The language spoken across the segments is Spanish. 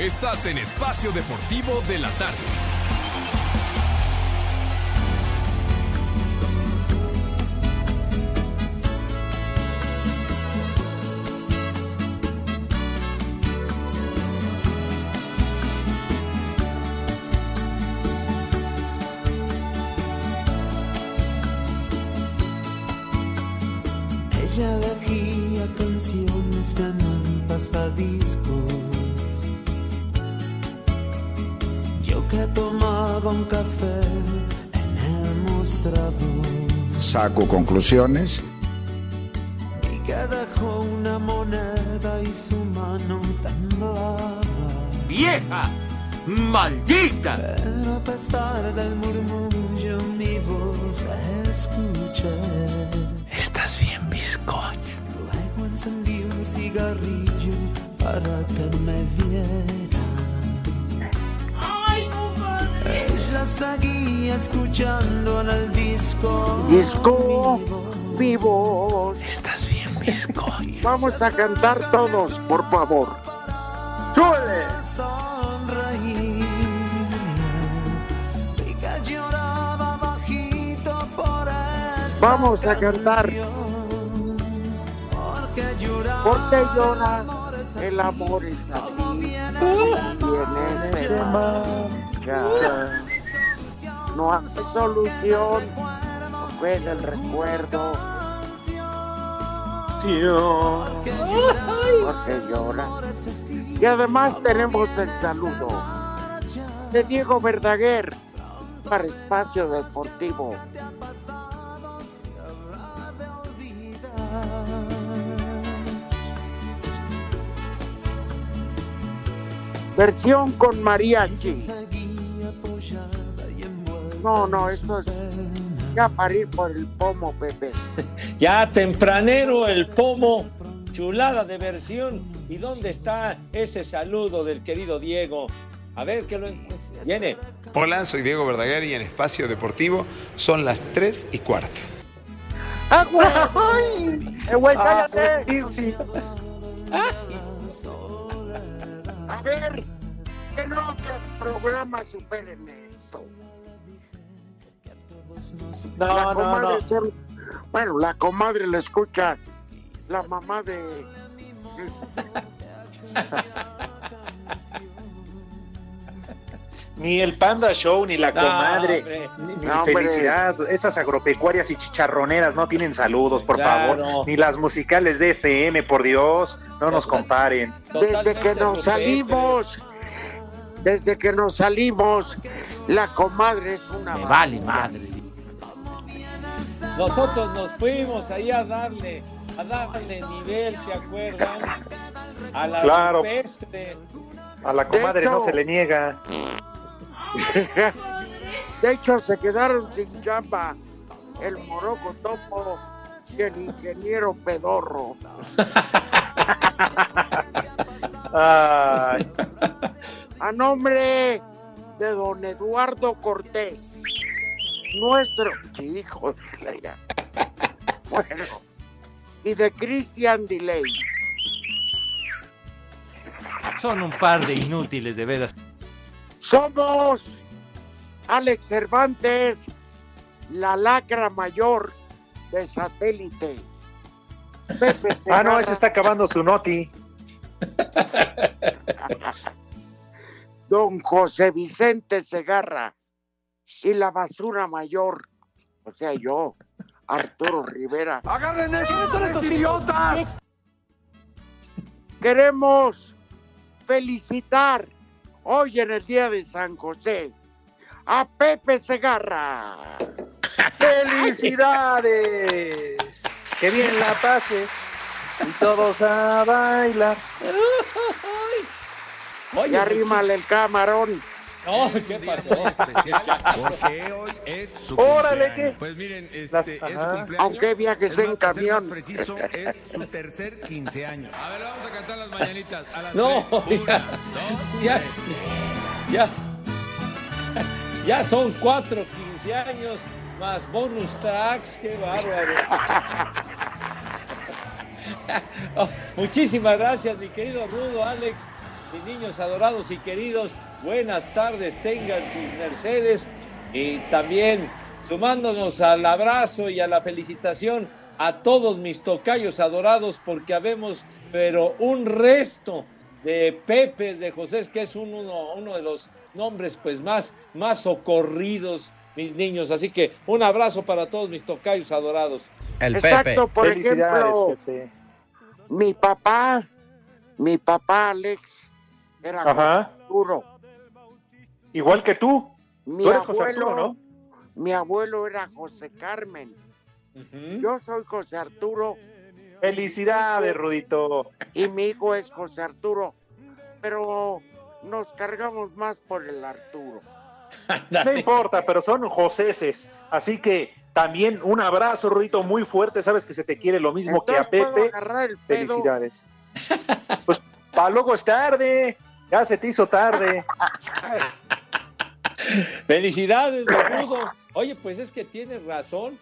Estás en Espacio Deportivo de la Tarde. Saco conclusiones. y que dejó una moneda y su mano temblaba. ¡Vieja! ¡Maldita! Pero a pesar del murmullo mi voz escuché. Estás bien, bizcocho. Luego encendí un cigarrillo para que me viera. Ella seguía escuchando en el disco. Disco vivo. Estás bien. Vamos a cantar todos, por favor. ¡Súbele! sonreír. Y que lloraba bajito por esa Vamos a cantar. Porque llora amor es así, el amor es así. No hay solución. Puede el recuerdo. Porque llora. Y además tenemos el saludo de Diego Verdaguer para Espacio Deportivo. Versión con mariachi. No, no, esto es ya para ir por el pomo, Pepe. Ya tempranero el pomo, chulada de versión. ¿Y dónde está ese saludo del querido Diego? A ver que lo en- viene. Hola, soy Diego Verdaguer y en Espacio Deportivo son las 3 y cuarto. ¡Ah, güey! ¡Eh, güey, cállate! A ver, ¿qué no otros programas superen esto? No, la no, comadre no. se- Bueno, la comadre la escucha la mamá de... Ni el Panda Show, ni la No, comadre, hombre. ni, ni No, hombre. felicidad. Esas agropecuarias y chicharroneras no tienen saludos, por Claro. favor. Ni las musicales de FM, por Dios. No nos comparen. Desde que nos salimos, desde que nos salimos, la comadre es una... Me vale madre. Nosotros nos fuimos ahí a darle, a darle nivel, ¿se acuerdan? A la Claro. A la comadre hecho- no se le niega. De hecho, se quedaron sin chamba el moroco topo y el ingeniero pedorro. Ay, A nombre de don Eduardo Cortés, nuestro hijo de la. Bueno, y de Christian Delay. Son un par de inútiles, de veras. Somos Alex Cervantes, la lacra mayor de satélite. Pepe ah, no, ese está acabando su noti. don José Vicente Segarra y la basura mayor, o sea, yo, Arturo Rivera. ¡Agarren esos idiotas! Queremos felicitar hoy en el día de San José a Pepe Segarra. ¡Felicidades! ¡Que bien la pases! Y todos a bailar. Oye, Y arrímale el camarón. No, ¿qué pasó? Porque hoy es su Órale. ¿qué? Pues miren, este, Las- es su cumpleaños. Aunque viajes Es en camión. preciso, es su tercer 15 años. A ver, vamos a cantar las mañanitas. A las No, tres. Una, ya. dos, Ya, tres. ya, ya son cuatro 15 años más bonus tracks, qué bárbaro. Oh, muchísimas gracias, mi querido Rudo, Alex. mis niños adorados y queridos, buenas tardes, tengan sus mercedes y también sumándonos al abrazo y a la felicitación a todos mis tocayos adorados porque habemos, pero un resto de Pepes, de José, que es un- uno, uno de los nombres pues más, más socorridos, mis niños. Así que un abrazo para todos mis tocayos adorados. El Exacto, por Felicidades, ejemplo, Pepe. mi papá, mi papá Alex, era Ajá. Igual que tú. Mi Tú eres José abuelo, Arturo, ¿no? Mi abuelo era José Carmen. Yo soy José Arturo Felicidades, Rudito. y mi hijo es José Arturo. Pero nos cargamos más por el Arturo. No importa, pero son Joseses. Así que también un abrazo, Rudito, muy fuerte. Sabes que se te quiere lo mismo que a Entonces, ¿puedo Pepe. Felicidades. Pues para luego es tarde. Ya se te hizo tarde. Felicidades, Rudo. Oye, pues es que tienes razón.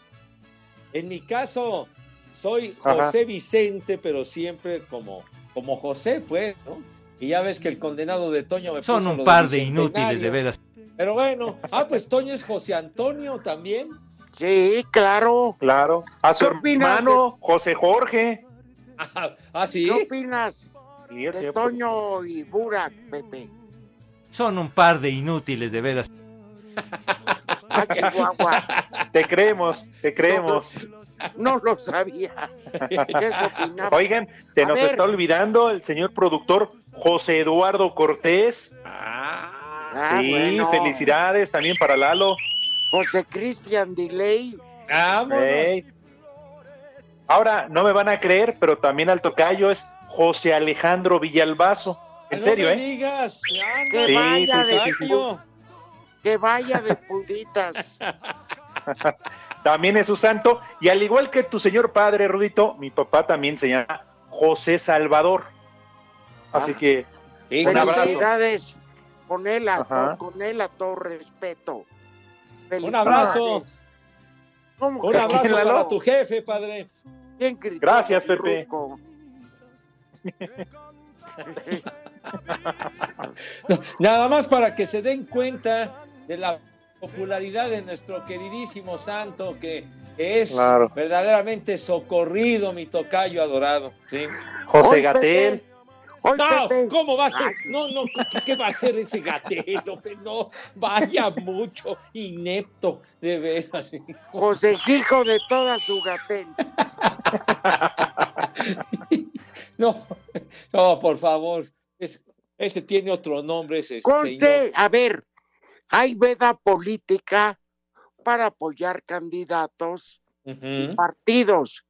En mi caso, soy Ajá. José Vicente, pero siempre como, como José, pues, ¿no? Y ya ves que el condenado de Toño me Son puso un par de inútiles, de veras. Pero bueno, ah, pues Toño es José Antonio también. Sí, claro. Claro. A su ¿Qué opinas hermano, José Jorge. Ah, ah, sí. ¿Qué opinas de Toño y Burak, Pepe? Son un par de inútiles, de veras. Ah. Te creemos, te creemos. No lo sabía. Oigan, se A nos ver. está olvidando el señor productor José Eduardo Cortés. Ah, Ah, sí, bueno. felicidades también para Lalo. José Cristian Delay. vámonos. Ey. Ahora, no me van a creer, pero también al tocayo es José Alejandro Villalbazo. En serio, ¿eh? digas. Sí, sí, sí, sí, sí. Que vaya de puditas. También es su santo. Y al igual que tu señor padre, Rudito, mi papá también se llama José Salvador. Así Ah. que Un abrazo. Felicidades. Con él, a to- con él a todo respeto. Un abrazo. Felicidades. ¿Cómo Un abrazo para tu jefe, padre. critica Gracias, Pepe. No, Nada más para que se den cuenta de la popularidad de nuestro queridísimo santo que es Claro. verdaderamente socorrido, mi tocayo adorado. ¿sí? José Hoy, Gatel. No, Pepe, ¿cómo va a ser? No, no, ¿qué va a ser ese gatelo? No, vaya mucho, inepto, de veras. José Hijo de toda su gatel. No, no, por favor. Es- ese tiene otro nombre, ese señor. Conste, a ver, hay veda política para apoyar candidatos y partidos,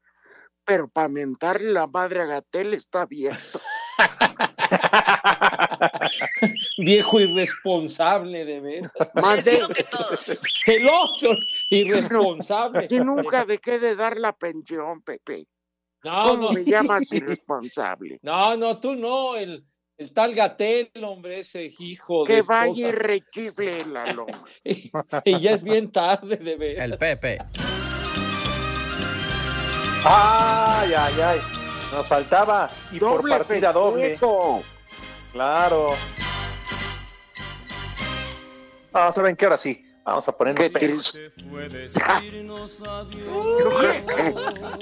pero para mentarle la madre a Gatel está abierto. Viejo irresponsable, de veras. Mandé, El otro, irresponsable. si nunca dejé de dar la pensión, Pepe. No, ¿Cómo no. me llamas irresponsable? No, no, tú no, el, el tal Gatel, hombre, ese hijo de Que vaya y rechifle la loma. Y, y ya es bien tarde, de veras. El Pepe. Ay, ay, ay. Nos faltaba. Y por Doble partida doble. Claro. Ah, ¿saben qué? Ahora sí. Vamos a ponernos Qué pelos. que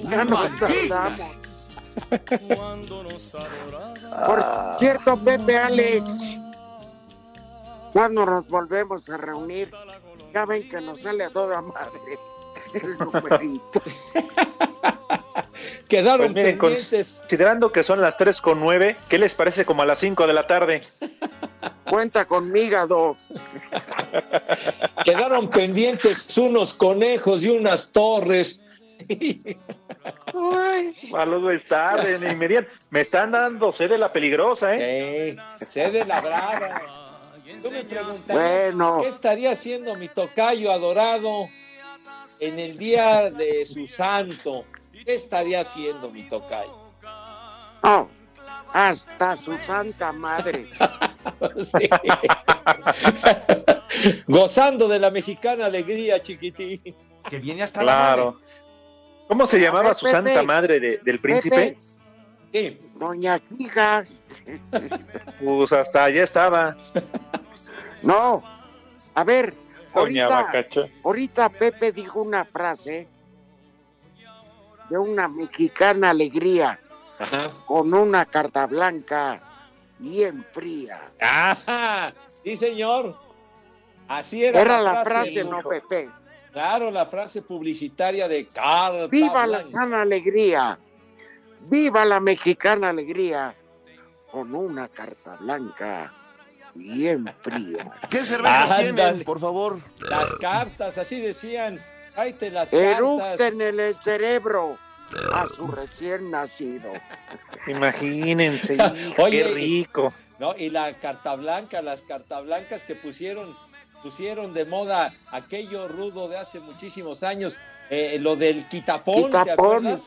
ya nos tardamos. Por cierto, Pepe Alex, cuando nos volvemos a reunir, ya ven que nos sale a toda madre el numerito. Quedaron Pues miren, pendientes. considerando que son las 3 con 9, ¿qué les parece como a las 5 de la tarde? Cuenta con hígado. Quedaron pendientes unos conejos y unas torres. A luego es tarde, ni me están dando sede la peligrosa, ¿eh? Eh, sé de la brava. Tú me preguntarías, Bueno, ¿qué estaría haciendo mi tocayo adorado en el día de su santo? ¿Qué estaría haciendo mi tocayo? no, hasta su santa madre. Sí. Gozando de la mexicana alegría, chiquitín. Que viene hasta la madre. ¿Cómo se llamaba ver, su Pepe. santa madre de- del príncipe? Pepe, Sí. doña Hija, Pues hasta allá estaba. No, a ver, Doña ahorita, ahorita Pepe dijo una frase de una mexicana alegría Ajá. con una carta blanca bien fría. Ajá. Sí, señor. Así era. Era la frase, no. Pepe. Claro, la frase publicitaria de Carta Viva la sana alegría. Viva la mexicana alegría con una carta blanca bien fría. ¿Qué cervezas Ándale. tienen, por favor? Las cartas, así decían. Tráete las cartas. Erupten en el cerebro a su recién nacido. Imagínense, hijo, Oye, qué rico. ¿no? Y la carta blanca, las carta blancas que pusieron, pusieron de moda aquello rudo de hace muchísimos años, eh, lo del quitapón, ¿te Quitapón.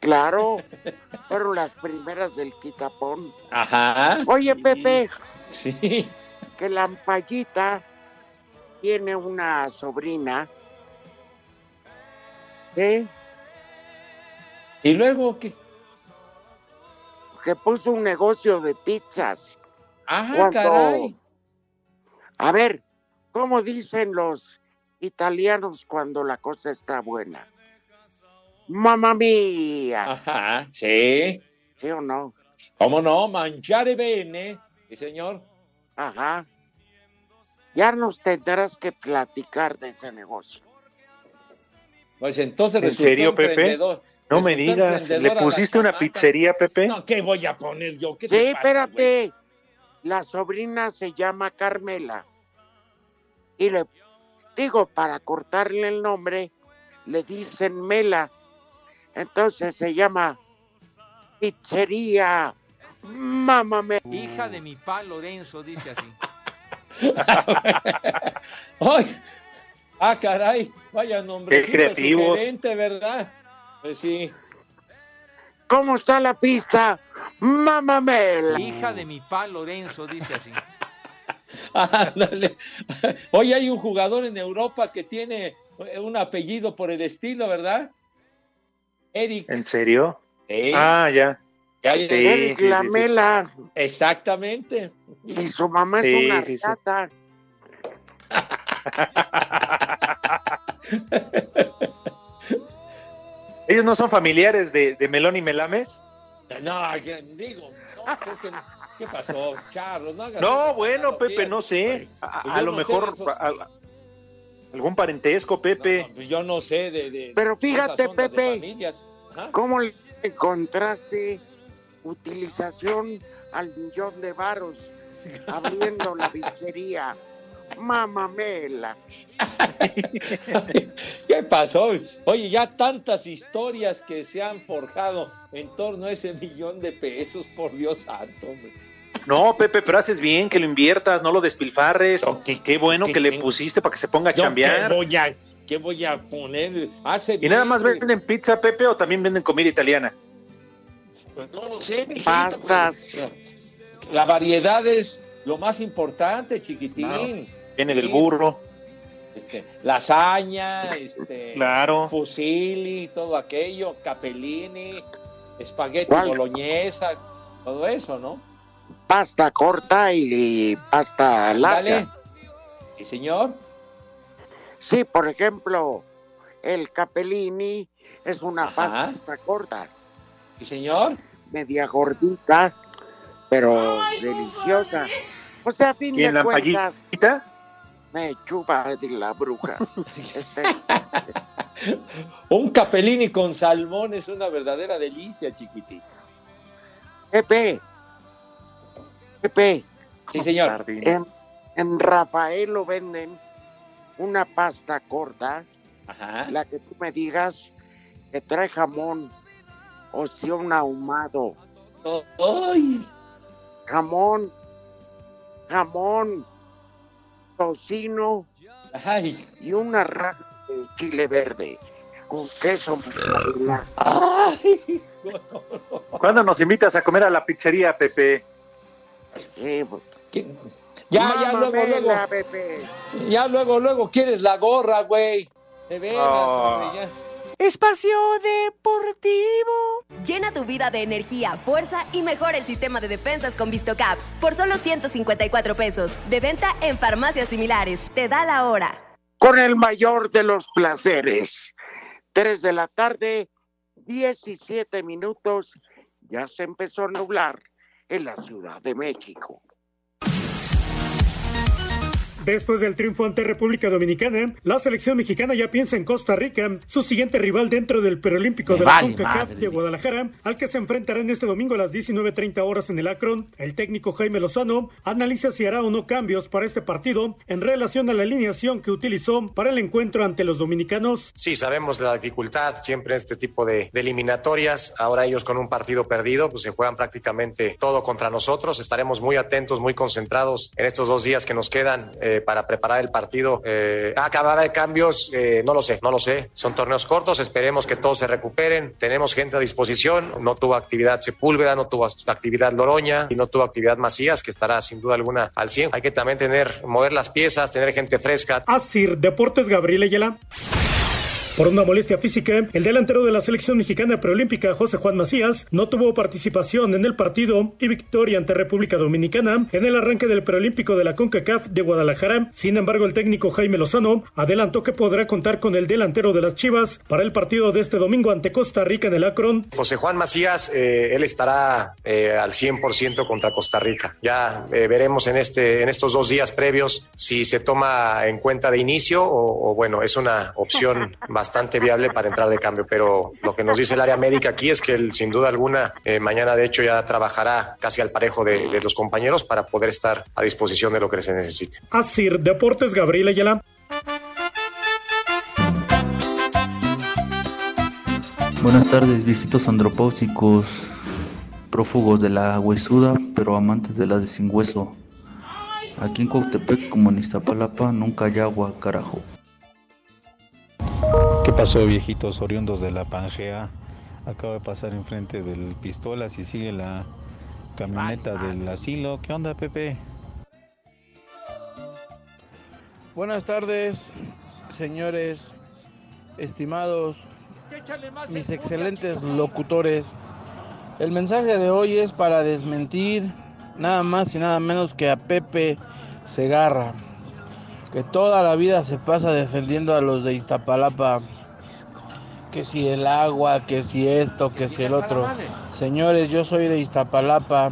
Claro, fueron las primeras del quitapón. Ajá. Oye, Pepe, Sí. que la ampallita tiene una sobrina. ¿eh? Y luego, ¿qué? que puso un negocio de pizzas. Ah, ¿Cuánto? caray. A ver, ¿cómo dicen los italianos cuando la cosa está buena? Mamma mía, Ajá, sí. ¿sí o no? ¿Cómo no? Mangiare bene. Sí, señor. Ajá. Ya nos tendrás que platicar de ese negocio. Pues entonces ¿En serio, Pepe? No me digas, ¿le pusiste una pizzería, Pepe? No, ¿qué voy a poner yo? ¿Qué Sí, te pasa, espérate. La sobrina se llama Carmela. Y le digo, para cortarle el nombre, le dicen Mela. Entonces se llama Pizzería Mamá Me. Hija de mi pa Lorenzo, dice así. ¡Ay! Ah, caray, vaya nombre. Qué creativos. ¿verdad? Pues sí. ¿Cómo está la pista? Mamá Mela. Hija de mi pa Lorenzo, dice así. Ándale. Hoy hay un jugador en Europa que tiene un apellido por el estilo, ¿verdad? Eric. ¿En serio? Sí. Ah, ya. Sí. Eric sí, la sí. Mela. Exactamente. Y su mamá Sí, es una sí, sí. rata. ¿Ellos no son familiares de, de Melón y Melames? No, digo, no, creo que- ¿qué pasó, Carlos? No, hagas No, esas bueno, Pepe, no sé. A, Pues lo no mejor esos- a- algún parentesco, Pepe. no, pues yo no sé de. de- Pero fíjate, Pepe. ¿Cómo le encontraste utilización al millón de varos abriendo la pizzería? Mamá Mela. ¿Qué pasó? Oye, ya tantas historias que se han forjado en torno a ese millón de pesos, por Dios santo. hombre. No, Pepe, pero haces bien que lo inviertas, no lo despilfarres. No, ¿qué- Qué bueno qué- que le pusiste para que se ponga a Yo, ¿Qué chambear. voy a, qué voy a poner? Hace ¿Y nada más venden pizza, Pepe, o también venden comida italiana? Pues no lo sé, mijito, Pastas. pues, La variedad es lo más importante, chiquitín. Viene del burro. Este, lasaña, este, Claro. fusilli, todo aquello, capellini, espagueti boloñesa, todo eso, ¿no? Pasta corta y pasta Dale. larga. Sí, señor. Sí, por ejemplo, el capellini es una Ajá. pasta corta, Sí, señor. media gordita, pero deliciosa. O sea, a fin ¿Y en de la cuentas, me chupa de la bruja. Este, Un capellini con salmón es una verdadera delicia, chiquitín. Pepe, Pepe, Sí, señor. En, en Rafael lo venden una pasta corta, Ajá. la que tú me digas que trae jamón, ostión ahumado, Ay, jamón, jamón, tocino ay, y una raja de chile verde con queso ay. ¿Cuándo nos invitas a comer a la pizzería, Pepe? ¿Qué? Ya, ya, luego, luego. Pepe. Ya luego, luego quieres la gorra, güey. De veras, Oh. hombre, ya. Espacio Deportivo. Llena tu vida de energía, fuerza y mejora el sistema de defensas con VistoCaps por solo 154 pesos. De venta en farmacias similares. Te da la hora. Con el mayor de los placeres. 3 de la tarde, 17 minutos. Ya se empezó a nublar en la Ciudad de México. Después del triunfo ante República Dominicana, la selección mexicana ya piensa en Costa Rica, su siguiente rival dentro del preolímpico de la vale CONCACAF madre. de Guadalajara, al que se enfrentarán este domingo a las 19.30 horas en el Akron. El técnico Jaime Lozano analiza si hará o no cambios para este partido en relación a la alineación que utilizó para el encuentro ante los dominicanos. Sí, sabemos la dificultad siempre en este tipo de, de eliminatorias. Ahora ellos con un partido perdido, pues se juegan prácticamente todo contra nosotros. Estaremos muy atentos, muy concentrados en estos dos días que nos quedan eh, para preparar el partido. Eh, ¿Acabar de cambios? Eh, no lo sé, no lo sé. Son torneos cortos, esperemos que todos se recuperen. Tenemos gente a disposición. No tuvo actividad Sepúlveda, no tuvo actividad Loroña y no tuvo actividad Macías, que estará sin duda alguna al 100. Hay que también tener, mover las piezas, tener gente fresca. Asir Deportes Gabriel Ayala. Por una molestia física, el delantero de la selección mexicana preolímpica, José Juan Macías, no tuvo participación en el partido y victoria ante República Dominicana en el arranque del preolímpico de la CONCACAF de Guadalajara. Sin embargo, el técnico Jaime Lozano adelantó que podrá contar con el delantero de las Chivas para el partido de este domingo ante Costa Rica en el Akron. José Juan Macías, eh, él estará eh, al 100% contra Costa Rica. Ya eh, veremos en, este, en estos dos días previos si se toma en cuenta de inicio o, o, bueno, es una opción bastante viable para entrar de cambio. Pero lo que nos dice el área médica aquí es que él, sin duda alguna, eh, mañana de hecho ya trabajará casi al parejo de, de los compañeros para poder estar a disposición de lo que se necesite. Asir Deportes Gabriel Ayala. Buenas tardes, viejitos andropáusicos, prófugos de la huesuda, pero amantes de las de sin hueso. Aquí en Cuautepec, como en Iztapalapa, nunca hay agua, carajo. ¿Qué pasó, viejitos oriundos de la Pangea? Acabo de pasar enfrente del Pistolas y sigue la camioneta del asilo. ¿Qué onda, Pepe? Buenas tardes, señores, estimados, mis excelentes locutores. El mensaje de hoy es para desmentir nada más y nada menos que a Pepe Segarra, que toda la vida se pasa defendiendo a los de Iztapalapa, que si el agua, que si esto, que si el otro. Señores, yo soy de Iztapalapa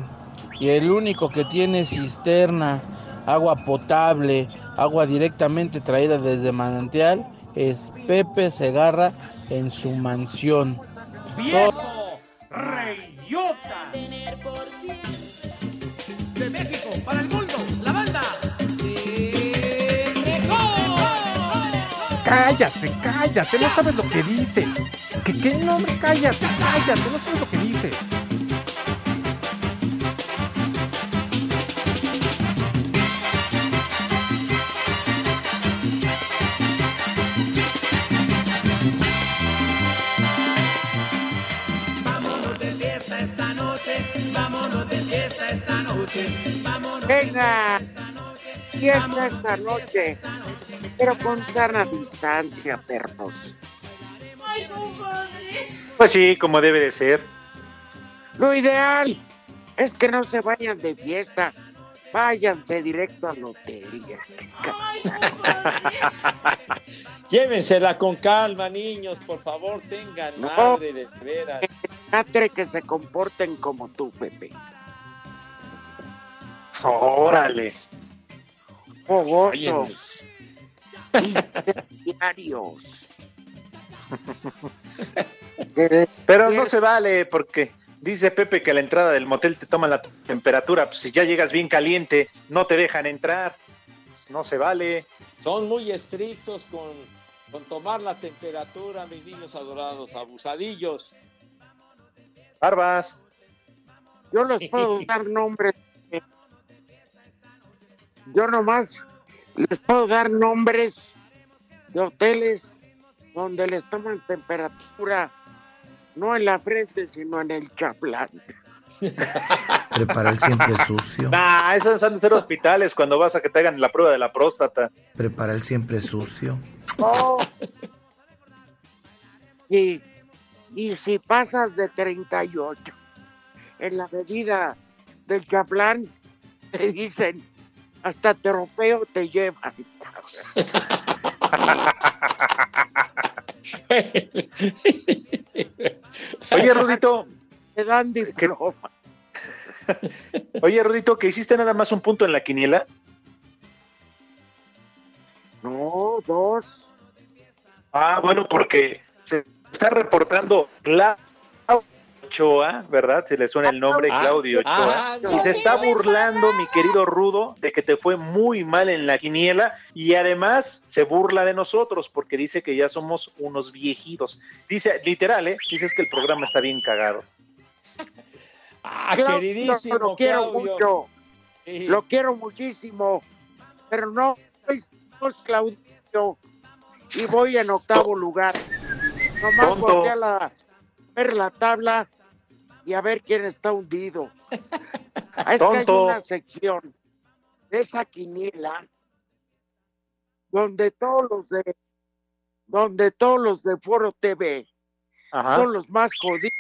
y el único que tiene cisterna, agua potable, agua directamente traída desde manantial, es Pepe Segarra en su mansión. ¡Viejo! ¡Reyota! De México para el mundo, Cállate, cállate, no sabes lo que dices. ¿Qué, qué? No, hombre, cállate, cállate, no sabes lo que dices. Venga, fiesta esta noche, pero con sana distancia, perros. Ay, compadre. Pues sí, como debe de ser. Lo ideal es que no se vayan de fiesta, váyanse directo al hotel. Llévensela con calma, niños, por favor, tengan No. madre de veras. Catre que se comporten como tú, Pepe. Órale. Fogosos. Diarios. Pero no se vale porque dice Pepe que a la entrada del motel te toman la temperatura. Pues si ya llegas bien caliente, no te dejan entrar. No se vale. Son muy estrictos con, con tomar la temperatura, mis niños adorados, abusadillos. Barbas. Yo les puedo dar nombres. Yo nomás les puedo dar nombres de hoteles donde les toman temperatura, no en la frente, sino en el chaplán. Prepara el siempre sucio. Nah, esos han de ser hospitales cuando vas a que te hagan la prueba de la próstata. Prepara el siempre sucio. Oh. Y Y si pasas de 38 en la medida del chaplán, te dicen, hasta trofeo te llevan. Oye, Rudito. Te dan diploma. Oye, Rudito, que hiciste nada más un punto en la quiniela. No, dos. Ah, bueno, porque se está reportando Claudio Ochoa, ¿verdad? Se le suena el nombre Ah, Claudio ah, Ochoa. no. y se está burlando, mi querido Rudo, de que te fue muy mal en la quiniela y además se burla de nosotros porque dice que ya somos unos viejitos. Dice, literal, ¿eh? Dices que el programa está bien cagado. Ah, Claudio, queridísimo Lo quiero Claudio. mucho. Sí. Lo quiero muchísimo. Pero no es es Claudio. Y voy en octavo lugar. Nomás volteé a la, ver la tabla y a ver quién está hundido. Es que hay una sección de esa quiniela donde todos los de donde todos los de Foro TV Ajá. son los más jodidos.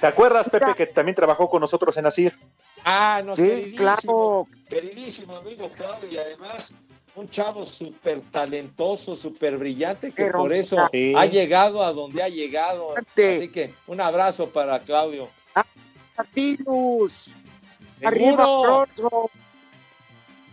¿Te acuerdas, Pepe, que también trabajó con nosotros en Asir? Ah, no, Sí, queridísimo, claro. queridísimo amigo Claudio, y además un chavo súper talentoso, súper brillante, que Pero- por eso Sí. ha llegado a donde ha llegado. Así que un abrazo para Claudio. Martinus, arriba. Alonso.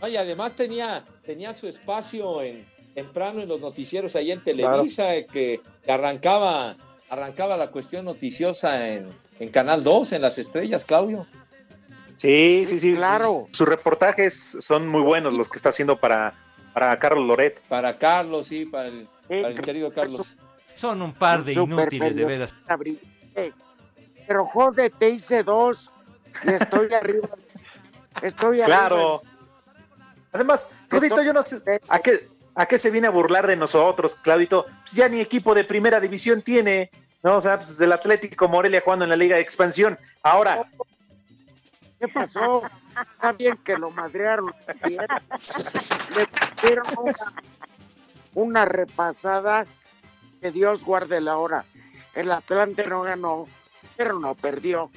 No, y además tenía, tenía su espacio en, temprano en los noticieros ahí en Televisa, eh, que, que arrancaba, arrancaba la cuestión noticiosa en, en Canal 2, en Las Estrellas, Claudio. Sí, sí, sí. claro. Sus reportajes son muy buenos los que está haciendo para, para Carlos Loret. Para Carlos, sí, para el, para el querido Carlos. Son un par de inútiles, de veras. Pero joder, te hice dos y estoy arriba. Estoy arriba. Claro. Además, Rudito, yo no sé a qué, a qué se viene a burlar de nosotros, Claudito. Pues ya ni equipo de primera división tiene, ¿no? O sea, pues del Atlético Morelia jugando en la Liga de Expansión. Ahora, ¿Qué pasó? Está bien que lo madrearon. Le pusieron una, una repasada que Dios guarde la hora. El Atlante no ganó, pero no perdió.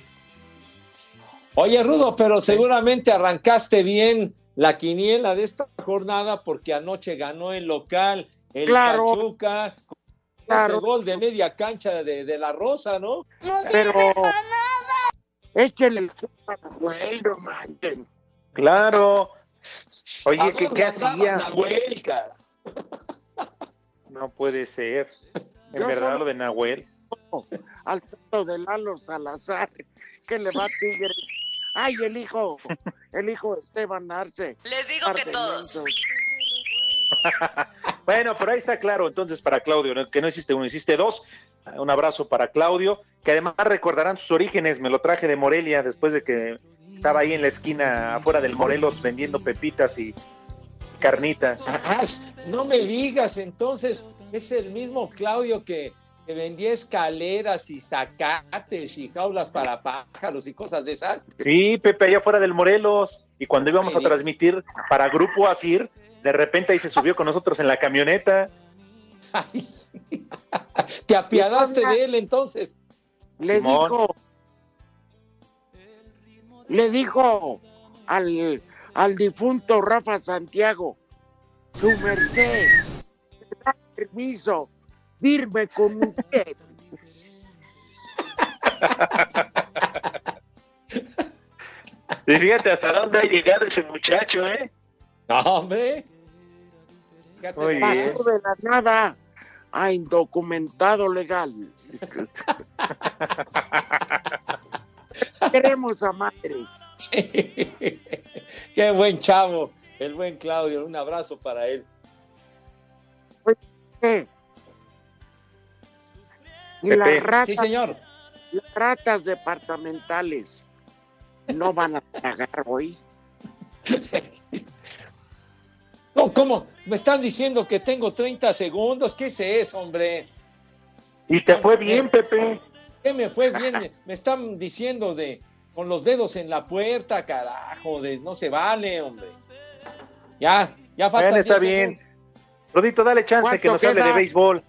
Oye, Rudo, pero seguramente arrancaste bien la quiniela de esta jornada porque anoche ganó el local, el Claro. Pachuca, Claro. ese gol de media cancha de, de la Rosa, ¿no? Pero échenle el Nahuel, no manchen. claro. Oye, ¿A ¿qué, qué hacía? Nahuel, cara? No puede ser. En Yo verdad, solo- lo de Nahuel. Al tanto de Lalo Salazar, que le va a Tigres. Ay, el hijo, el hijo de Esteban Arce. Les digo que todos. Bueno, pero ahí está claro, entonces para Claudio, que no hiciste uno, hiciste dos. Un abrazo para Claudio, que además recordarán sus orígenes, me lo traje de Morelia después de que estaba ahí en la esquina afuera del Morelos vendiendo pepitas y carnitas. No me digas, entonces es el mismo Claudio que, que vendía escaleras y zacates y jaulas para pájaros y cosas de esas. Sí, Pepe, allá afuera del Morelos. Y cuando íbamos a transmitir para Grupo Asir, de repente ahí se subió con nosotros en la camioneta. ¿Te apiadaste de él entonces? Le Simón. dijo, le dijo al, al difunto Rafa Santiago, su merced, me da permiso, dirme con usted. Y fíjate hasta dónde ha llegado ese muchacho, ¿eh? No, hombre. Fíjate. Pasó de la nada a indocumentado legal. Queremos a madres. Qué buen chavo, el buen Claudio. Un abrazo para él. ¿Qué? Y Pepe. las ratas, Sí, señor. las ratas departamentales no van a pagar hoy. No, ¿cómo? Me están diciendo que tengo 30 segundos. ¿Qué es eso, hombre? Y te fue bien, Pepe. ¿Qué me fue bien? Me están diciendo de con los dedos en la puerta, carajo, de no se vale, hombre. Ya, ya falta. Bueno, está 10 bien. Rodito, dale chance que nos hable de béisbol.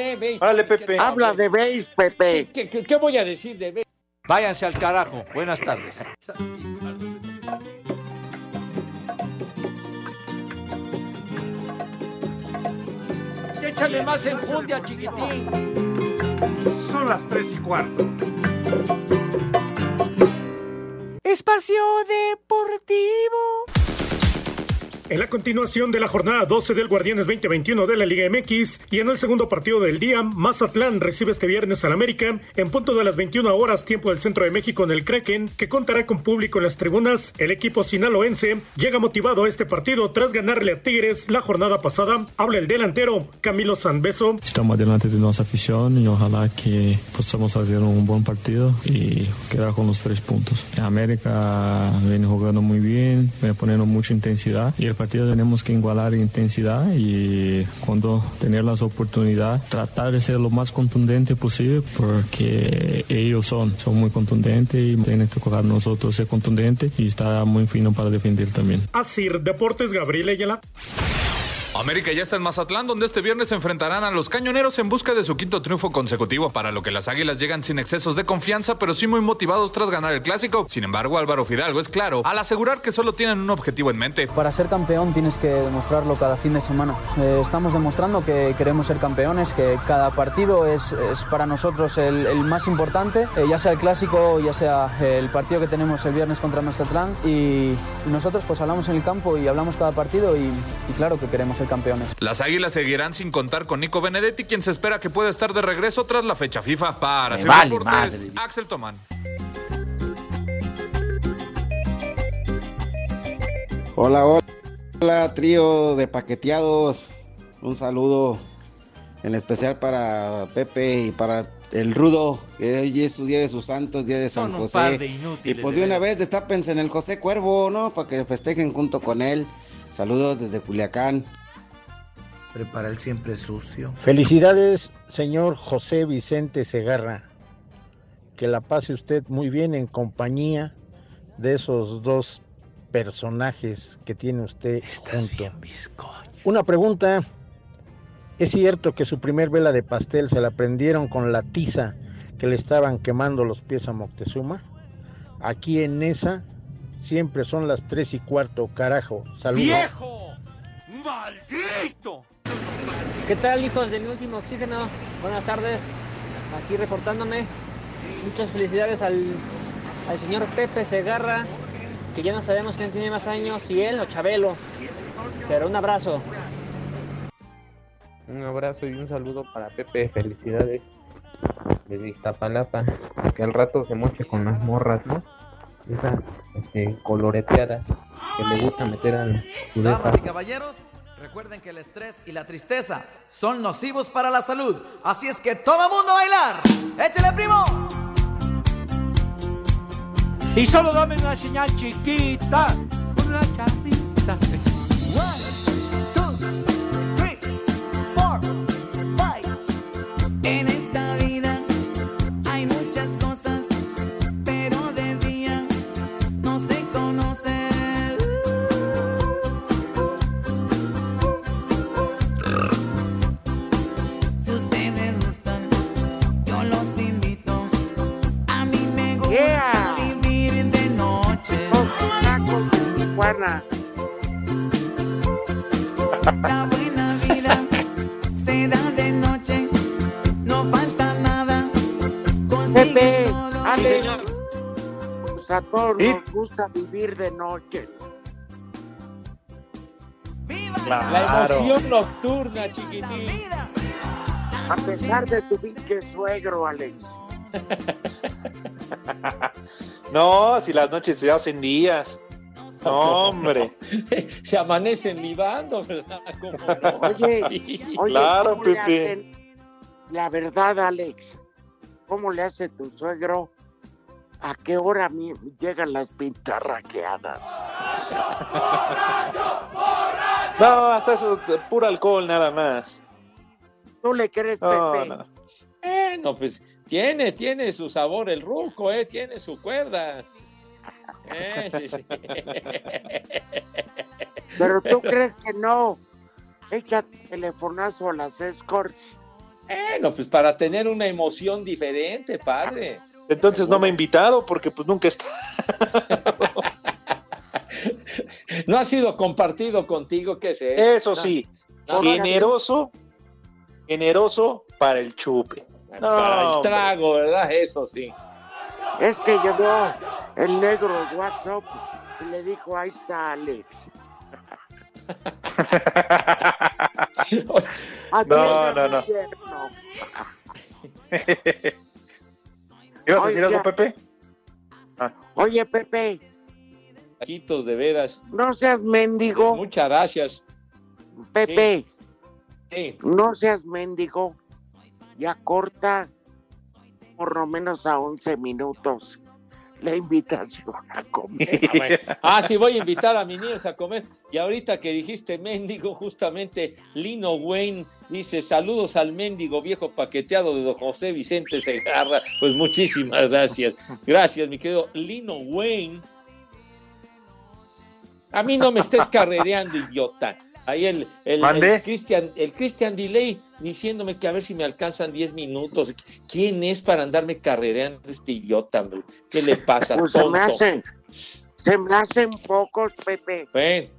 ¿Qué béis? Órale, ¿Qué- Pepe. Habla de béis, Pepe. ¿Qué, qué- qué voy a decir de béis? Váyanse al carajo. Buenas tardes. Échale más enjundia, chiquitín. Son las tres y cuarto. Espacio Deportivo. En la continuación de la jornada 12 del Guardianes 2021 de la Liga MX y en el segundo partido del día, Mazatlán recibe este viernes al América en punto de las 21 horas tiempo del centro de México en el Kraken, que contará con público en las tribunas. El equipo sinaloense llega motivado a este partido tras ganarle a Tigres la jornada pasada. Habla el delantero Camilo Sanbeso. Estamos delante de nuestra afición y ojalá que podamos hacer un buen partido y quedar con los tres puntos. América viene jugando muy bien, viene poniendo mucha intensidad y el partido tenemos que igualar intensidad y cuando tener las oportunidades tratar de ser lo más contundente posible porque ellos son, son muy contundentes y tienen que tocar nosotros ser contundentes y estar muy fino para defender también. Asir Deportes Gabriel Ayala. América ya está en Mazatlán, donde este viernes se enfrentarán a los cañoneros en busca de su quinto triunfo consecutivo, para lo que las águilas llegan sin excesos de confianza, pero sí muy motivados tras ganar el clásico. Sin embargo, Álvaro Fidalgo es claro al asegurar que solo tienen un objetivo en mente. Para ser campeón tienes que demostrarlo cada fin de semana. Eh, estamos demostrando que queremos ser campeones, que cada partido es, es para nosotros el, más importante, eh, ya sea el clásico, ya sea el partido que tenemos el viernes contra Mazatlán. Y, y nosotros pues hablamos en el campo y hablamos cada partido y, y claro que queremos ser campeones. Las águilas seguirán sin contar con Nico Benedetti, quien se espera que pueda estar de regreso tras la fecha FIFA. Para Sir vale Deportes, madre. Axel Tomán. Hola, hola, hola, trío de paqueteados. Un saludo en especial para Pepe y para el Rudo, que hoy es su día de sus santos, día de San Son un José. par de y pues de una vez destápense en el José Cuervo, ¿no? Para que festejen junto con él. Saludos desde Culiacán. Prepara el siempre sucio. Felicidades, señor José Vicente Segarra. Que la pase usted muy bien en compañía de esos dos personajes que tiene usted junto. Una pregunta. ¿Es cierto que su primer vela de pastel se la prendieron con la tiza que le estaban quemando los pies a Moctezuma? Aquí en esa siempre son las tres y cuarto, carajo. Saludos. ¡Viejo! ¡Maldito! ¿Qué tal, hijos de mi último oxígeno? Buenas tardes. Aquí reportándome. Muchas felicidades al, al señor Pepe Segarra, que ya no sabemos quién tiene más años, si él o Chabelo. Pero un abrazo. Un abrazo y un saludo para Pepe. Felicidades desde Iztapalapa. Que al rato se moche con las morras, ¿no? Esas este, coloreteadas que le gusta meter al Damas y caballeros, recuerden que el estrés y la tristeza son nocivos para la salud. Así es que todo mundo a bailar. ¡Échale, primo! Y solo dame una señal chiquita. Una. La buena vida se da de noche, no falta nada. Pepe, pues a todos nos gusta vivir de noche. La emoción nocturna, chiquitín. A pesar de tu pinche suegro, Alex. No, si las noches se hacen días. No, hombre. Se amanecen libando, ¿verdad? ¿Cómo no? Oye, oye, Claro, ¿cómo le Pepe. hacen? La verdad, Alex, ¿cómo le hace tu suegro? ¿A qué hora mi- llegan las pintarraqueadas? No, hasta eso, puro alcohol nada más. ¿Tú le crees, No, Pepe? no. Eh, no, pues tiene, tiene su sabor el ruco, eh, tiene su cuerdas. Eh, sí, sí. Pero tú crees que no. Echa telefonazo a las escorts. Bueno, pues para tener una emoción diferente, padre. Entonces no me ha invitado porque pues nunca está. No ha sido compartido contigo, ¿qué es eso? Eso sí, No, generoso, generoso para el chupe. Para el No, trago, ¿verdad? Eso sí. Es que llegó el negro de WhatsApp y le dijo, ahí está Alex. No, no, no. ¿Ibas a decir algo, Pepe? Oye, Pepe, Taquitos, de veras. no seas mendigo. Muchas gracias. Pepe, Sí. no seas mendigo. Ya corta por lo menos a 11 minutos la invitación a comer. Ah. Ah, sí, voy a invitar a mis niños a comer. Y ahorita que dijiste mendigo, justamente Lino Wayne dice: Saludos al mendigo viejo paqueteado de don José Vicente Segarra. Pues muchísimas gracias. Gracias, mi querido Lino Wayne. A mí no me estés carrereando, idiota. Ahí el, el, el Christian, el Christian Delay diciéndome que a ver si me alcanzan 10 minutos. ¿Quién es para andarme carrereando este idiota, hombre? ¿Qué le pasa? Pues se me tonto? hacen, se me hacen pocos, Pepe. Ven.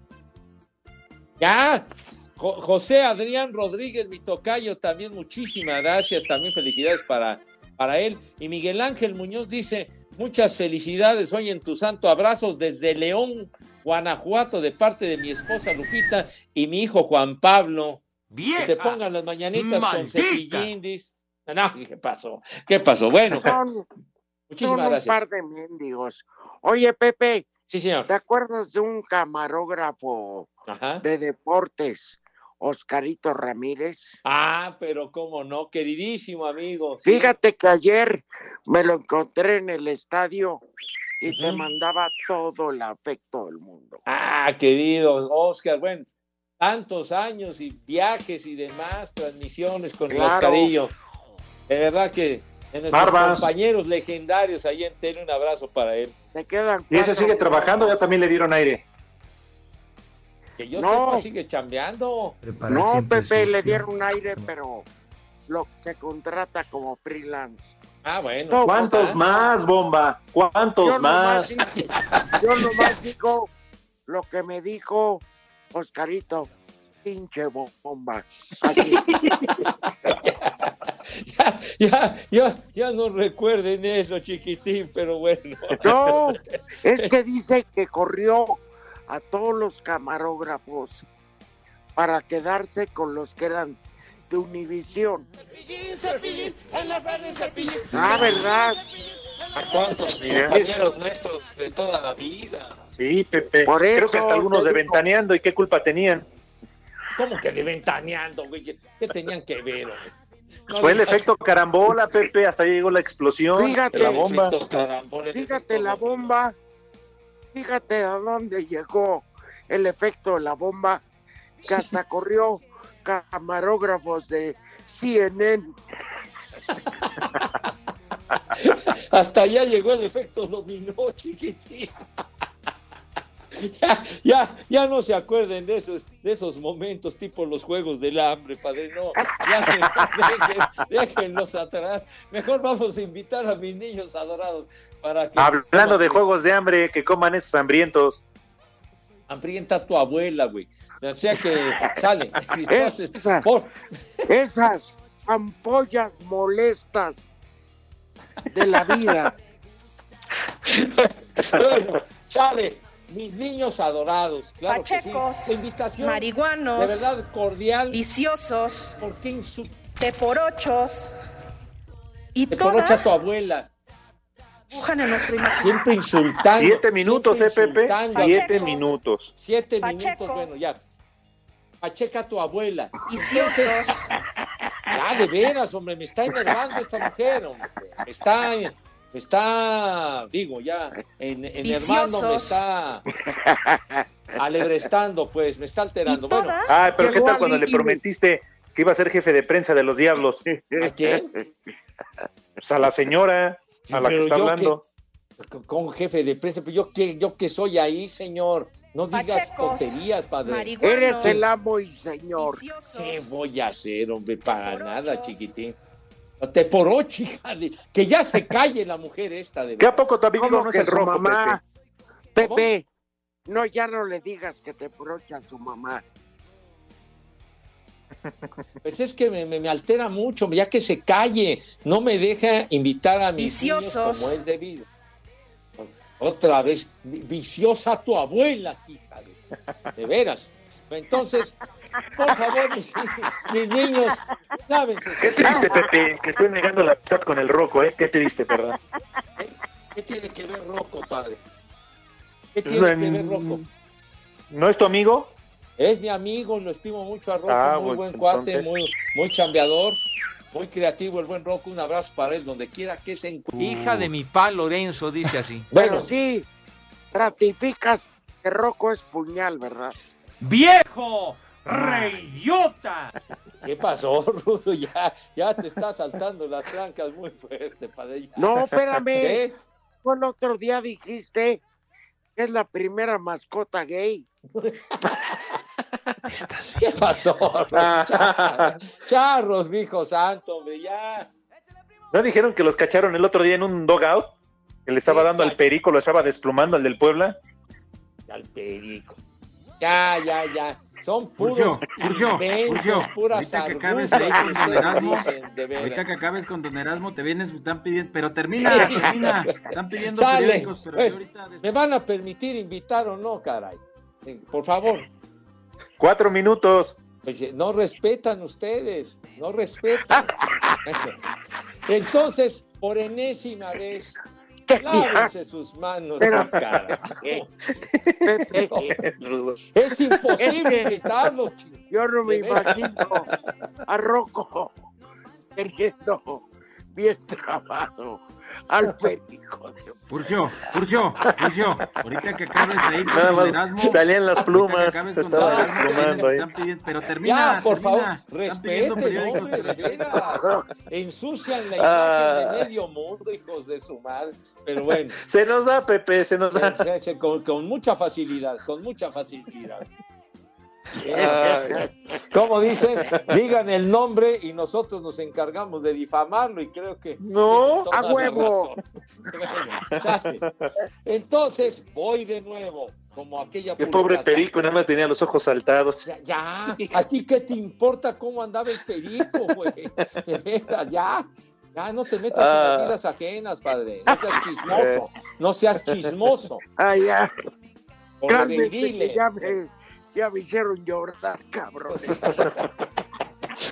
Ya. Jo- José Adrián Rodríguez, mi tocayo, también muchísimas gracias, también felicidades para, para él. Y Miguel Ángel Muñoz dice, muchas felicidades hoy en tu santo, abrazos desde León, Guanajuato, de parte de mi esposa Lupita y mi hijo Juan Pablo. Que te pongan las mañanitas con maldita. dice. No, ¿qué pasó? ¿Qué pasó? Bueno, Son, son muchísimas un gracias. par de mendigos. Oye, Pepe, Sí, señor. ¿te acuerdas de un camarógrafo Ajá. de deportes, Oscarito Ramírez? Ah, pero cómo no, queridísimo amigo. Fíjate que ayer me lo encontré en el estadio y te mandaba todo el afecto del mundo. Ah, querido Oscar, bueno, tantos años y viajes y demás, transmisiones con el Claro. Oscarillo. De verdad que de nuestros Barbas. compañeros legendarios ahí en Tele, un abrazo para él. Te quedan Y ese sigue trabajando, ya también le dieron aire. Que yo No. sepa, sigue chambeando. Prepara No, Pepe, le dieron aire, pero lo se contrata como freelance. Ah, bueno. No, ¿Cuántos pues, más, bomba? ¿Cuántos Yo más? nomás, digo, yo nomás digo lo que me dijo Oscarito, pinche bomba. Así. Ya, ya, ya, ya no recuerden eso, chiquitín, pero bueno. No, es que dice que corrió a todos los camarógrafos para quedarse con los que eran de Univisión. Ah, ¿verdad? ¿A cuántos compañeros nuestros de toda la vida? Sí, Pepe. Por Creo eso que hasta algunos de ventaneando. ¿Y qué culpa tenían? ¿Cómo que de ventaneando, güey? ¿Qué tenían que ver? No Fue el efecto carambola, Pepe. Hasta ahí llegó la explosión Fíjate. de la bomba. Fíjate la bomba, fíjate a dónde llegó el efecto de la bomba, que hasta corrió camarógrafos de CNN. Hasta allá llegó el efecto dominó, chiquitín. Ya, ya, ya no se acuerden de esos, de esos momentos tipo los juegos del hambre, padre. No, ya dejen- déjenlos atrás. Mejor vamos a invitar a mis niños adorados para que. Hablando de juegos de hambre, que coman esos hambrientos. Hambrienta tu abuela, güey. O sea que sale. Entonces, Esa. por- Esas ampollas molestas de la vida. bueno, sale. Mis niños adorados, claro que sí. Pachecos, invitación marihuanos, de verdad cordial. viciosos, ¿Por qué insu- teporochos y te todas tu abuela? dibujan en nuestro imaginario. Siempre insultando. Siete minutos, eh, siempre Pepe. insultando. Siete Pacheco. minutos. Siete Pachecos. minutos, bueno, ya. Pacheca tu abuela. Viciosos, Ya, de veras, hombre, me está enervando esta mujer, hombre. Me está, me está, digo, ya, en, enervando, me está alebrestando, pues, me está alterando. y Bueno, Ah, pero ¿qué tal cuando le prometiste que iba a ser jefe de prensa de los diablos? ¿a quién? Pues a la señora, a la que está hablando. Con- Con jefe de prensa, pero yo que, yo que soy ahí, señor. No digas Pachecos, tonterías, padre. Eres el amo y señor. viciosos. ¿Qué voy a hacer, hombre? Para nada, chiquitín. Te por ocho, hija de... Que ya se calle la mujer esta de ¿Qué a poco tu amigo ¿Cómo no es que su rojo, mamá? Pepe? Pepe, no, ya no le digas que te brocha a su mamá. Pues es que me, me- me altera mucho, ya que se calle. No me deja invitar a mis niños Viciosos. como es debido. Otra vez, vi- viciosa tu abuela, hija de, de veras. Entonces, por favor, mis, mis niños, lávense. Qué triste, Pepe, que estoy negando la amistad con el roco, ¿eh? Qué triste, ¿verdad? ¿Qué tiene que ver Rocco, padre? ¿Qué tiene que ver Rocco? ¿No es tu amigo? Es mi amigo, lo estimo mucho a Rocco, Ah, muy buen cuate, entonces. muy, muy chambeador, muy creativo el buen Rocco. Un abrazo para él, donde quiera que se encuentre. Hija de mi pa Lorenzo, dice así. Pero sí, ratificas que Rocco es puñal, ¿verdad? ¡Viejo! ¡Reyota! ¿Qué pasó, Rudo? Ya, ya te está saltando las trancas muy fuerte, padre. Ya. No, espérame. ¿Qué? Tú el otro día dijiste que es la primera mascota gay. ¿Qué pasó? Charros, Charros, mijo santo, hombre, ya. ¿No dijeron que los cacharon el otro día en un dogout? Que le estaba Sí, dando al perico, lo estaba desplumando al del Puebla. Al perico. Ya, ya, ya. Son puros Urgio, Urgio, puras ahorita que acabes ahí con Don Erasmo, dicen, ahorita que acabes con Don Erasmo, te vienes, están pidiendo, pero termina, termina, están pidiendo Sale. periódicos, pero Pues, ahorita... ¿Me van a permitir invitar o no, caray? Por favor. Cuatro minutos. No respetan ustedes, no respetan. Entonces, por enésima vez, lávense sus manos, Pero- Es imposible invitarlos. yo no me imagino a Rocco teniendo bien trabado al perico. Urgio, Urgio, ahorita que acabes de ir con Nada más Erasmo, salían las plumas, Don estaban Erasmo, te desplumando ahí. pidiendo- pero termina, Ya, por termina, favor, respeten, veras. Ensucian la imagen Ah. de medio mundo, hijos de su madre. Pero bueno, Se nos da, Pepe, se nos da. se- se- con, con mucha facilidad, con mucha facilidad. Como dicen, digan el nombre y nosotros nos encargamos de difamarlo y creo que No, a huevo. Bueno. Entonces voy de nuevo, como aquella El pobre perico nada más tenía los ojos saltados. Ya, ya, a ti qué te importa cómo andaba el perico, güey. Ya, ya no te metas en Ah. las vidas ajenas, padre. No seas chismoso, no seas chismoso. Ah, ya. Por ya me, hicieron llorar, cabrón.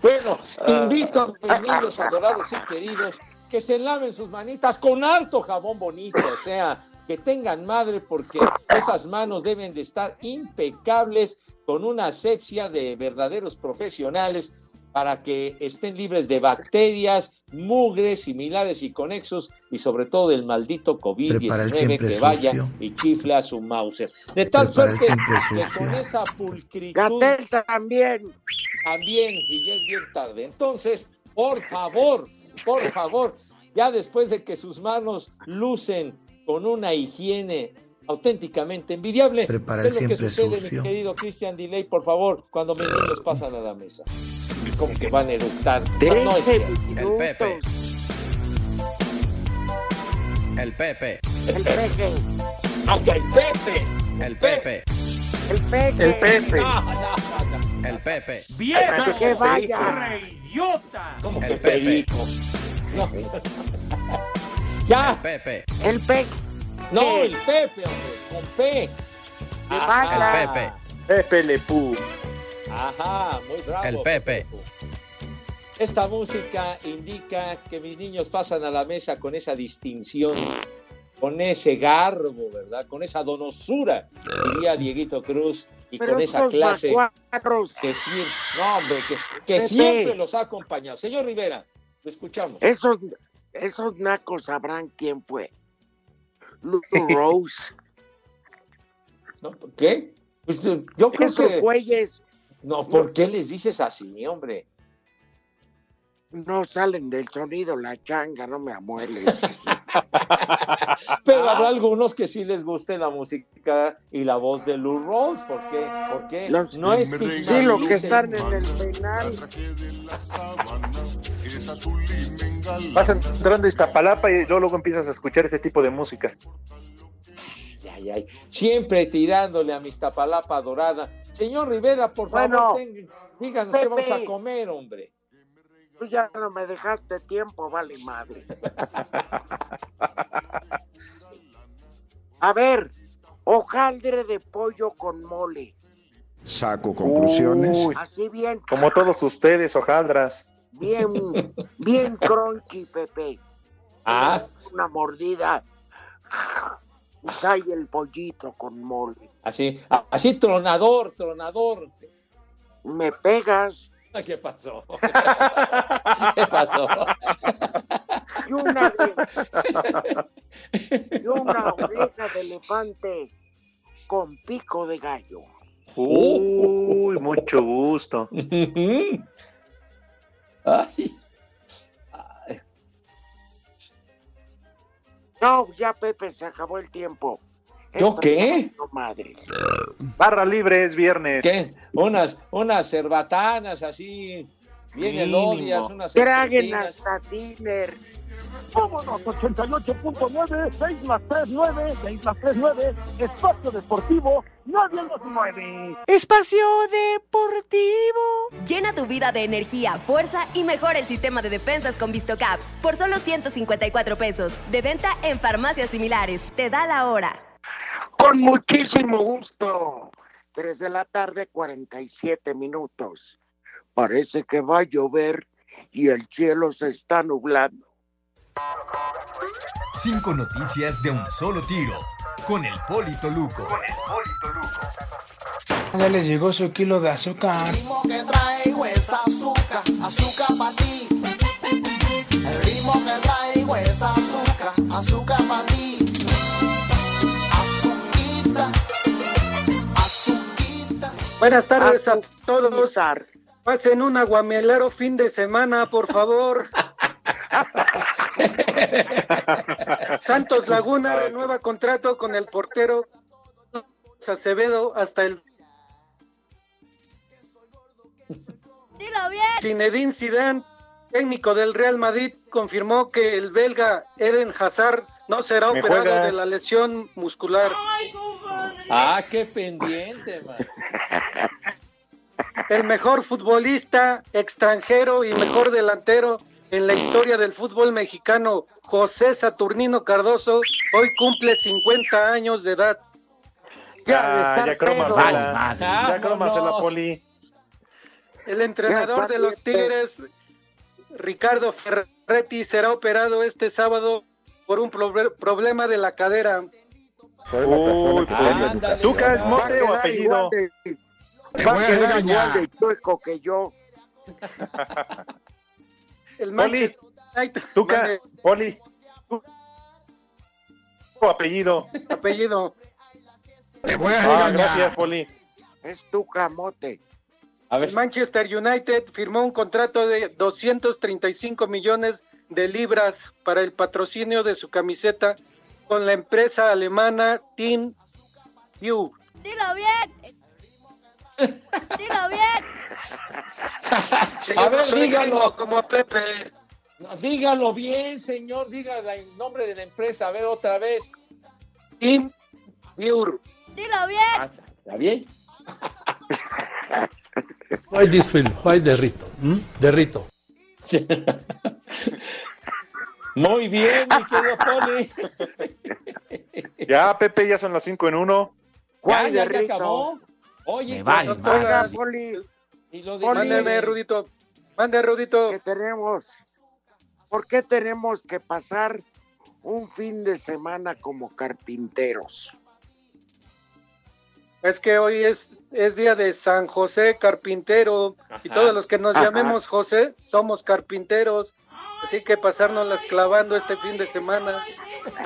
Bueno, invito a mis niños adorados y queridos que se laven sus manitas con harto jabón bonito, o sea, que tengan madre porque esas manos deben de estar impecables con una asepsia de verdaderos profesionales para que estén libres de bacterias, mugres, similares y conexos y sobre todo del maldito Prepara el COVID-19 siempre que vaya sucio. y chifle a su Mauser. De tal Prepara suerte que con esa pulcritud Gatel también. también, y ya es bien tarde. Entonces, por favor, por favor, ya después de que sus manos lucen con una higiene auténticamente envidiable, Prepara ¿qué el es lo que siempre sucede, sucio. mi querido Christian Delay, por favor, cuando mis niños pasan a la mesa? Como que van a eructar. No, no es. El Pepe. El Pepe. El peje. ¡Ay, el Pepe! El Pepe. El peje. El Pepe. No, no, no, no. El Pepe. ¡Viejo! Que vaya. ¿Cómo El que Pepe. perico? No. ya, El Pepe. El peje. No, el Pepe, hombre, con P. vaya. El Pepe. Pepe Le Pú. Ajá, muy bravo. El Pepe. Esta música indica que mis niños pasan a la mesa con esa distinción, con ese garbo, ¿verdad? Con esa donosura, diría Dieguito Cruz, y Pero con esa clase que siempre, no, hombre, que, que siempre los ha acompañado. Señor Rivera, lo escuchamos. esos, esos nacos sabrán quién fue. Lou Rose. ¿No? ¿Qué? Pues, yo creo Esos que... güeyes No, ¿por qué les dices así, hombre? no salen del sonido, la changa, no me amueles. Pero habrá algunos que sí les guste la música y la voz de Lou Rose. ¿Por qué? ¿Por qué? Los- no es Sí, los que están en el penal. Vas entrando a Iztapalapa y luego, luego empiezas a escuchar ese tipo de música. Ay, ay, Siempre tirándole a mi Iztapalapa dorada. Señor Rivera, por favor, Bueno, ten- díganos qué vamos a Pepe. comer, hombre. Tú ya no me dejaste tiempo, vale madre. A ver, hojaldre de pollo con mole. Saco conclusiones. Uy, Así bien, como todos ustedes, hojaldras. bien, bien crunchy, Pepe. Ah, Una mordida. Y sale el pollito con mole. así, así tronador, tronador. Me pegas ¿Qué pasó? ¿Qué pasó? y una, y una oreja de elefante con pico de gallo. Uy, mucho gusto. Ay, No, ya Pepe, se acabó el tiempo. ¿Yo qué? Madre. Barra libre es viernes. ¿Qué? Unas, unas cerbatanas así, bien elodias, unas Traguen hasta Tiner. Vámonos, 88.9, 6 más 3, 9, 6 más 3, 9, Espacio Deportivo, nadie los mueve. Espacio Deportivo. Llena tu vida de energía, fuerza y mejora el sistema de defensas con VistoCaps por solo 154 pesos. De venta en farmacias similares. Te da la hora. Con muchísimo gusto. 3 de la tarde, 47 minutos. Parece que va a llover y el cielo se está nublando. Cinco noticias de un solo tiro. Con el Polito Luco. Ya le llegó su kilo de azúcar. ritmo que traigo es azúcar, azúcar para ti. El ritmo que traigo es azúcar, azúcar para ti. Buenas tardes a todos. Pasen un aguamelero fin de semana, por favor. Santos Laguna renueva contrato con el portero Acevedo hasta el Dilo bien. Zinedine Zidane, técnico del Real Madrid, confirmó que el belga Eden Hazard no será ¿Me operado juegas? de la lesión muscular. Ah, qué pendiente, man. El mejor futbolista extranjero y mejor delantero en la historia del fútbol mexicano, José Saturnino Cardoso, hoy cumple 50 años de edad. Ah, ya crómasela. Ya Vámonos. crómasela, Poli. El entrenador de los Tigres, Ricardo Ferretti, será operado este sábado por un proble- problema de la cadera. Ándale, ¿Tuca es a mote o apellido? de- Va a quedar igual de chueco que yo. El Poli, Manchester United- Tuca, Poli. Tu apellido. apellido. Ah, gracias, Poli. Es tu camote. El Manchester United firmó un contrato de 235 millones de libras para el patrocinio de su camiseta con la empresa alemana Team View. Dilo bien. Dilo bien. A ver, soy dígalo. como Pepe. No, dígalo bien, señor. Diga el nombre de la empresa. A ver, otra vez. Team View. Dilo bien. Ah, ¿Está bien? Why this film? Why the rito? ¿Mm? De rito. Muy bien, mi querido Poli. Ya, Pepe, ya son las 5 en 1. Ya, ¿Cuál ya, de ya acabó. Oye, Me vale. Oiga, Poli, y lo de Mándeme, Rudito. Mande, Rudito. que tenemos, ¿por qué tenemos que pasar un fin de semana como carpinteros? Es que hoy es, es día de San José Carpintero y todos los que nos Ajá. llamemos José somos carpinteros. Así que pasárnoslas clavando este fin de semana.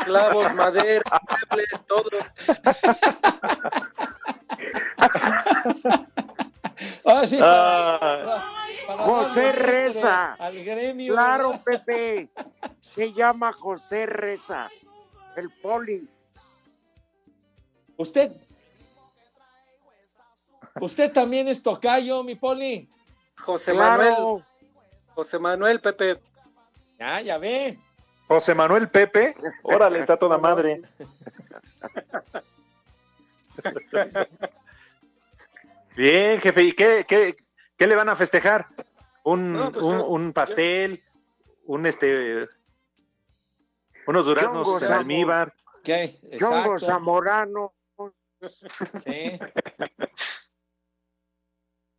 Clavos, madera, muebles, todo. Ah, sí, Ah. para- para José Reza. Al gremio. Claro. Pepe. Se llama José Reza. el poli. Usted. Usted también es tocayo, mi poli. José Claro. Manuel. José Manuel, Pepe. Ya, ya ve. José Manuel Pepe, órale, está toda madre. Bien, jefe, ¿y qué, qué, qué le van a festejar? ¿Un, No, pues, un, pastel? ¿Un este? ¿Unos duraznos en almíbar? ¿Qué? Exacto. Zamorano. Sí.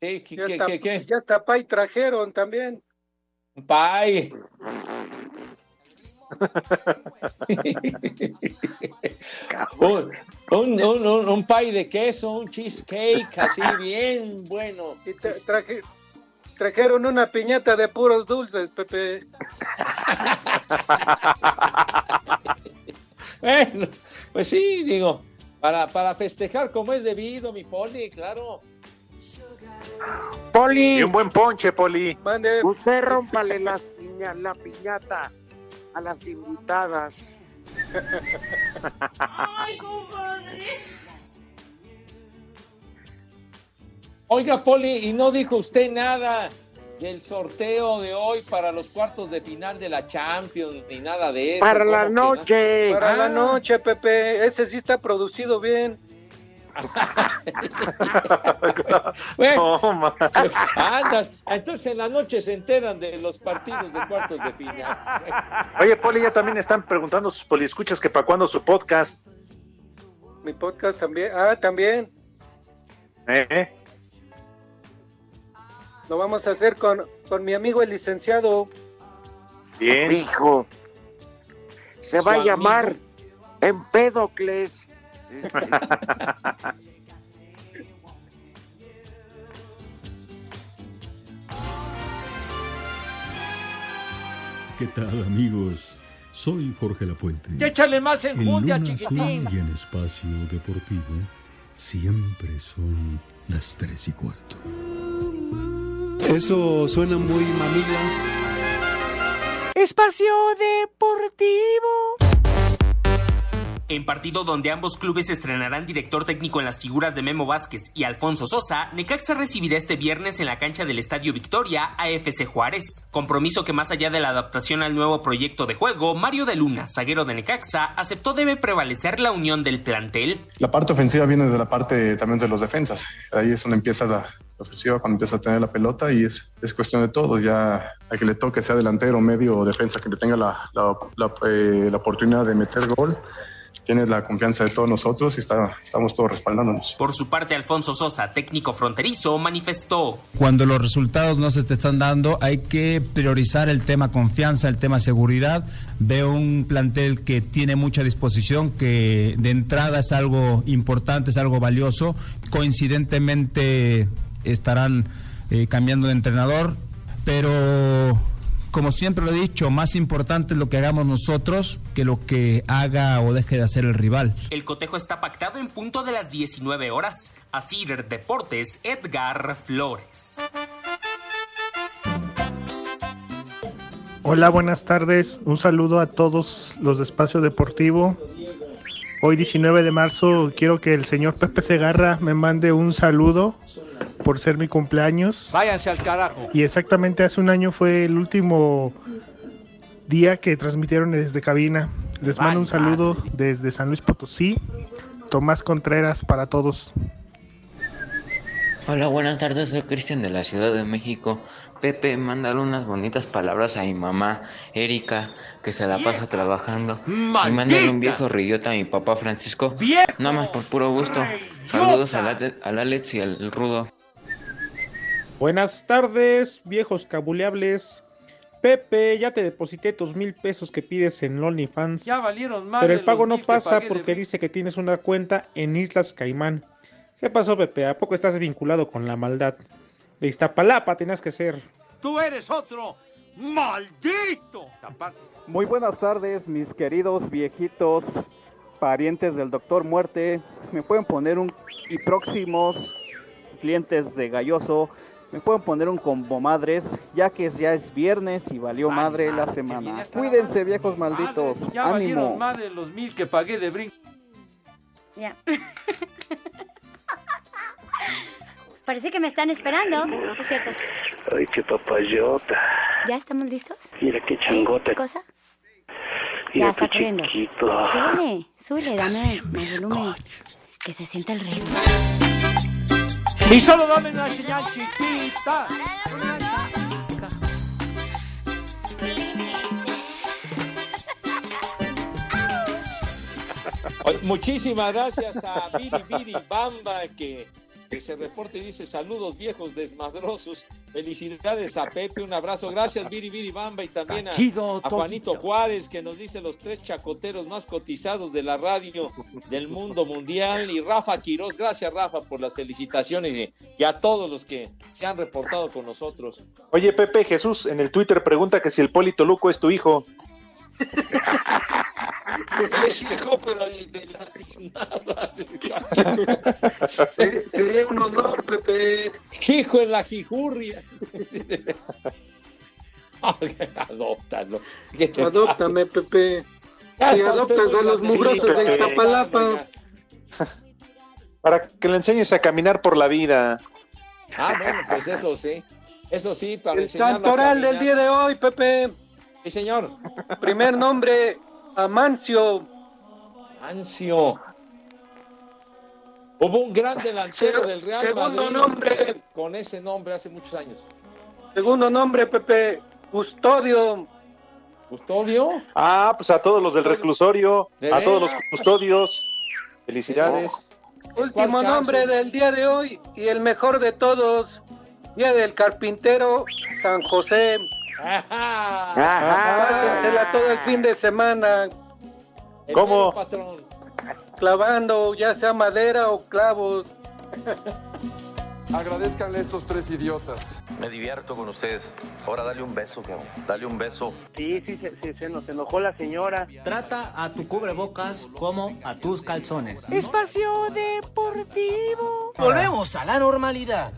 Sí, ¿qué, Ya qué, está, qué, qué? ya está Pay trajeron también. Pay. un, un, un, un, un pie de queso, un cheesecake, así bien bueno. Y te- traje- trajeron una piñata de puros dulces, Pepe. Bueno, pues sí, digo, para, para festejar como es debido, mi poli, claro. Poli, Y un buen ponche, Poli. Mande, usted rómpale las piña- la piñata a las invitadas. Oiga, Poli, y no dijo usted nada del sorteo de hoy para los cuartos de final de la Champions, ni nada de eso. Para la noche. para la Ah. noche, Pepe. Ese sí está producido bien. Bueno, No, entonces en la noche se enteran de los partidos de cuartos de final. Oye, Poli, ya también están preguntando sus poliescuchas que para cuándo su podcast. Mi podcast también. Ah, también. ¿Eh? Lo vamos a hacer con, con mi amigo el licenciado. Bien. Hijo. Se va Su a llamar amigo. Empédocles. ¿Qué tal amigos? Soy Jorge Lapuente. Ya échale más En enjundia, Luna chiquitín. Y en Espacio Deportivo siempre son las tres y cuarto. Eso suena muy mamila. Espacio Deportivo. En partido donde ambos clubes estrenarán director técnico en las figuras de Memo Vázquez y Alfonso Sosa, Necaxa recibirá este viernes en la cancha del Estadio Victoria a FC Juárez. Compromiso que más allá de la adaptación al nuevo proyecto de juego, Mario de Luna, zaguero de Necaxa, aceptó debe prevalecer la unión del plantel. La parte ofensiva viene de la parte también de los defensas. Ahí es donde empieza la, ofensiva, cuando empieza a tener la pelota y es, es cuestión de todos. Ya a que le toque, sea delantero, medio o defensa, que le tenga la, la- eh, la oportunidad de meter gol, tiene la confianza de todos nosotros y está, estamos todos respaldándonos. Por su parte, Alfonso Sosa, técnico fronterizo, manifestó. Cuando los resultados no se te están dando, hay que priorizar el tema confianza, el tema seguridad. Veo un plantel que tiene mucha disposición, que de entrada es algo importante, es algo valioso. Coincidentemente estarán eh, cambiando de entrenador, pero como siempre lo he dicho, más importante es lo que hagamos nosotros que lo que haga o deje de hacer el rival. El cotejo está pactado en punto de las 19 horas. Así Deportes, Edgar Flores. Hola, buenas tardes. Un saludo a todos los de Espacio Deportivo. Hoy 19 de marzo quiero que el señor Pepe Segarra me mande un saludo por ser mi cumpleaños. Váyanse al carajo. Y exactamente hace un año fue el último día que transmitieron desde cabina. Les mando un saludo desde San Luis Potosí. Tomás Contreras para todos. Hola, buenas tardes, soy Cristian de la Ciudad de México. Pepe, mándale unas bonitas palabras a mi mamá, Erika, que se la pasa trabajando. Y mándale un viejo reyota a mi papá Francisco. Nada más por puro gusto. Saludos al, al Alex y al Rudo. Buenas tardes, viejos cabuleables. Pepe, ya te deposité tus mil pesos que pides en OnlyFans. Ya valieron más Pero el pago no pasa de porque dice que tienes una cuenta en Islas Caimán. ¿Qué pasó, Pepe? ¿A poco estás vinculado con la maldad? De Iztapalapa tenías que ser. Tú eres otro maldito. Muy buenas tardes, mis queridos viejitos, parientes del Doctor Muerte. Me pueden poner un y próximos clientes de Galloso. me pueden poner un combo madres, ya que ya es viernes y valió madre la semana. Cuídense, viejos malditos. Ya valieron Ánimo. más de los mil que pagué de brinco. Ya. Parece que me están esperando. Es cierto. Ay, qué papayota. ¿Ya estamos listos? Mira qué changota. ¿Qué cosa? Mira ya está corriendo. Súbele, súbele, dame más volumen. Que se sienta el ritmo. Y solo dame una señal chiquita. Muchísimas gracias a Viri Viri Bamba que, que se reporte y dice saludos viejos desmadrosos. Felicidades a Pepe, un abrazo. Gracias Viri Viri Bamba y también a, Juanito Juárez que nos dice los tres chacoteros más cotizados de la radio del mundo mundial. Y Rafa Quiroz, gracias Rafa por las felicitaciones y, y a todos los que se han reportado con nosotros. Oye, Pepe, Jesús en el Twitter pregunta que si el Polito Luco es tu hijo. Es hijo, pero de la tiznada. Sería, sería un honor, Pepe. Hijo en la jijurria. Adóptalo. ¿Qué te Adóptame, Pepe. Está, adoptas a los mugrosos grande. de Sí, Iztapalapa. Para que le enseñes a caminar por la vida. Ah, bueno, pues eso sí. Eso sí, para El santoral del día de hoy, Pepe. Sí, señor. Primer nombre, Amancio. Ancio. Hubo un gran delantero Se- del Real segundo Madrid nombre. con ese nombre hace muchos años. Segundo nombre, Pepe, Custodio. ¿Custodio? Ah, pues a todos los del reclusorio, ¿De a todos los custodios. Felicidades. Último ¿Cuál nombre del día de hoy y el mejor de todos. Día del carpintero, San José. Ajá. Pásensela todo el fin de semana El ¿Cómo? patrón. clavando, ya sea madera o clavos. Agradezcanle a estos tres idiotas. Me divierto con ustedes. Ahora dale un beso, cabrón. Dale un beso. Sí, sí, sí, sí, se nos enojó la señora. Trata a tu cubrebocas como a tus calzones. Espacio Deportivo. Volvemos a la normalidad.